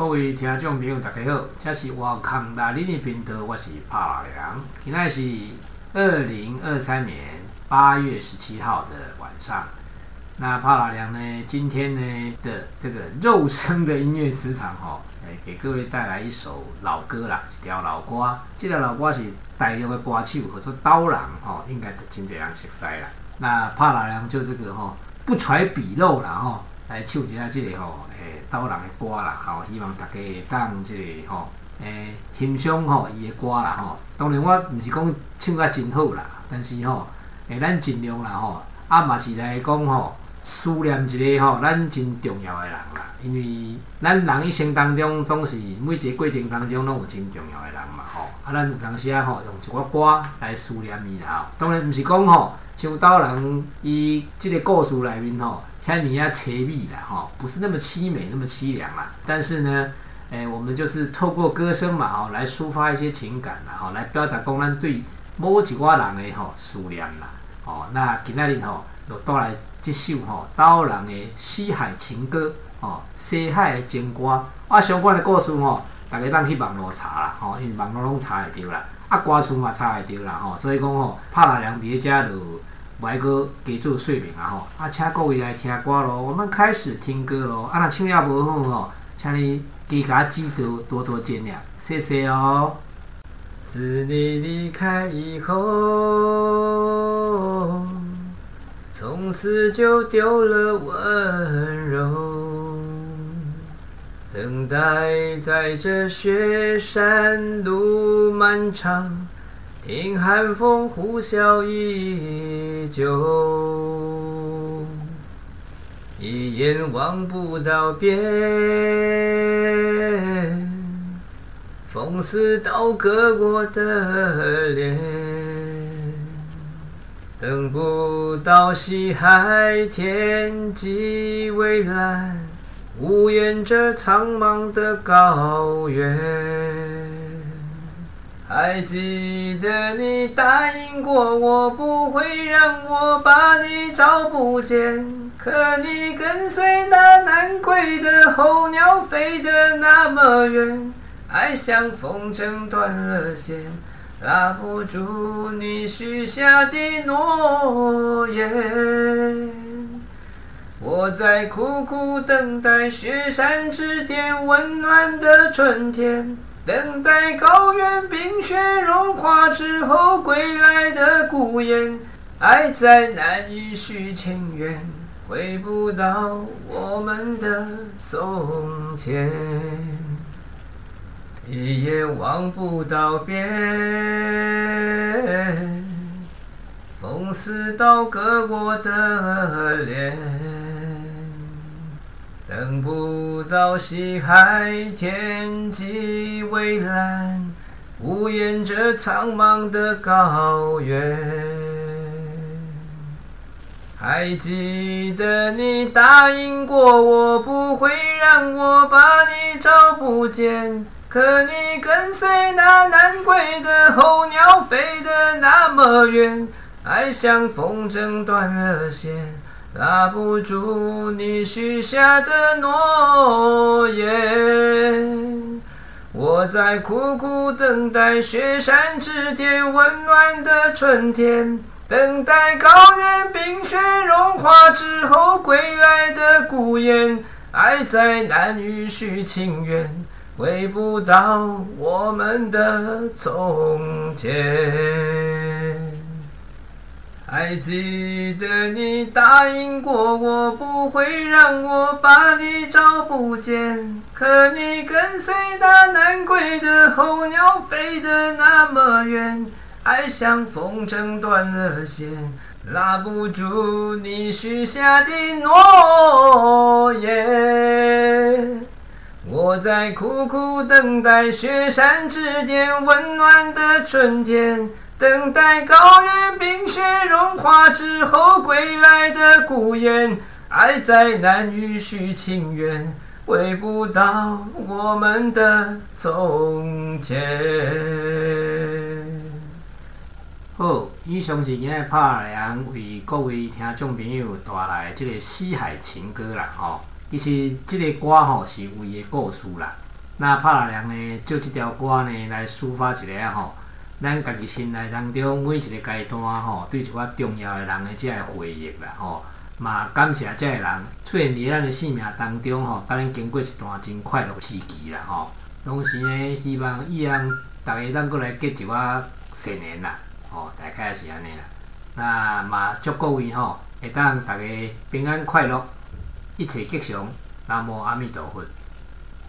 各位听众朋友，大家好，这是我康大林的频道，我是帕良。现在是二零二三年八月十七号的晚上。那帕老良呢，今天呢的这个肉身的音乐磁场哈，哎，给各位带来一首老歌啦，一条老歌。这条老歌是大陆的歌手，或者刀郎哈，应该真侪人熟悉啦。那帕老良就这个哈，不揣笔漏啦哈，来唱一下这个吼。诶刀郎的歌啦，吼，希望大家会当即个吼，诶，欣赏吼伊的歌啦，吼。当然我毋是讲唱甲真好啦，但是吼，诶，咱尽量啦，吼，啊嘛是来讲吼，思念一个吼，咱真重要的人啦。因为咱人一生当中，总是每一个过程当中，拢有真重要的人嘛，吼。啊，咱有当时啊，吼，用一寡歌来思念伊啦。当然毋是讲吼，像刀郎伊即个故事内面吼。看你要切密的哈，不是那么凄美，那么凄凉啦。但是呢，诶，我们就是透过歌声嘛，吼，来抒发一些情感啦，吼，来表达讲咱对某几寡人的吼思念啦。哦，那今仔日吼就带来这首吼刀郎的《西海情歌》吼，西海的情歌。啊，相关的故事吼，大家当去网络查啦，吼，因为网络拢查会到啦，啊，歌词嘛查会到啦，吼，所以讲吼，拍大梁别家就。歪哥给做说明啊吼，啊，请各位来听歌咯，我们开始听歌咯。啊，那唱也无好吼，请你给家记得多多见谅，谢谢哦。自你离开以后，从此就丢了温柔，等待在这雪山路漫长。听寒风呼啸依旧，一眼望不到边，风似刀割我的脸，等不到西海天际蔚蓝，无言这苍茫的高原。还记得你答应过我，不会让我把你找不见。可你跟随那南归的候鸟飞得那么远，爱像风筝断了线，拉不住你许下的诺言。我在苦苦等待雪山之巅温暖的春天。等待高原冰雪融化之后归来的孤雁，爱再难以续情缘，回不到我们的从前，一眼望不到边，风似刀割我的脸。等不到西海天际蔚蓝，无言这苍茫的高原。还记得你答应过我，不会让我把你找不见。可你跟随那南归的候鸟飞得那么远，爱像风筝断了线。拉不住你许下的诺言，我在苦苦等待雪山之巅温暖的春天，等待高原冰雪融化之后归来的孤雁，爱在难以续情缘，回不到我们的从前。还记得你答应过我，不会让我把你找不见。可你跟随那南归的候鸟飞得那么远，爱像风筝断了线，拉不住你许下的诺言。我在苦苦等待雪山之巅温暖的春天。等待高原冰雪融化之后归来的孤雁，爱再难以续情缘，回不到我们的从前。好，以上是今日拍良为各位听众朋友带来这个《西海情歌》啦，吼，其实这个歌吼是为个故事啦。那帕拉良呢，就即条歌呢来抒发一下吼，咱家己心内当中每一个阶段吼，对一寡重要的人的即个回忆啦吼，嘛感谢即个人，出现伫咱的生命当中吼，甲咱经过一段真快乐时期啦吼，同时呢，希望以后逐个咱过来结一寡善缘啦，吼，大概是安尼啦。那嘛祝各位吼，会当逐个平安快乐，一切吉祥。南无阿弥陀佛。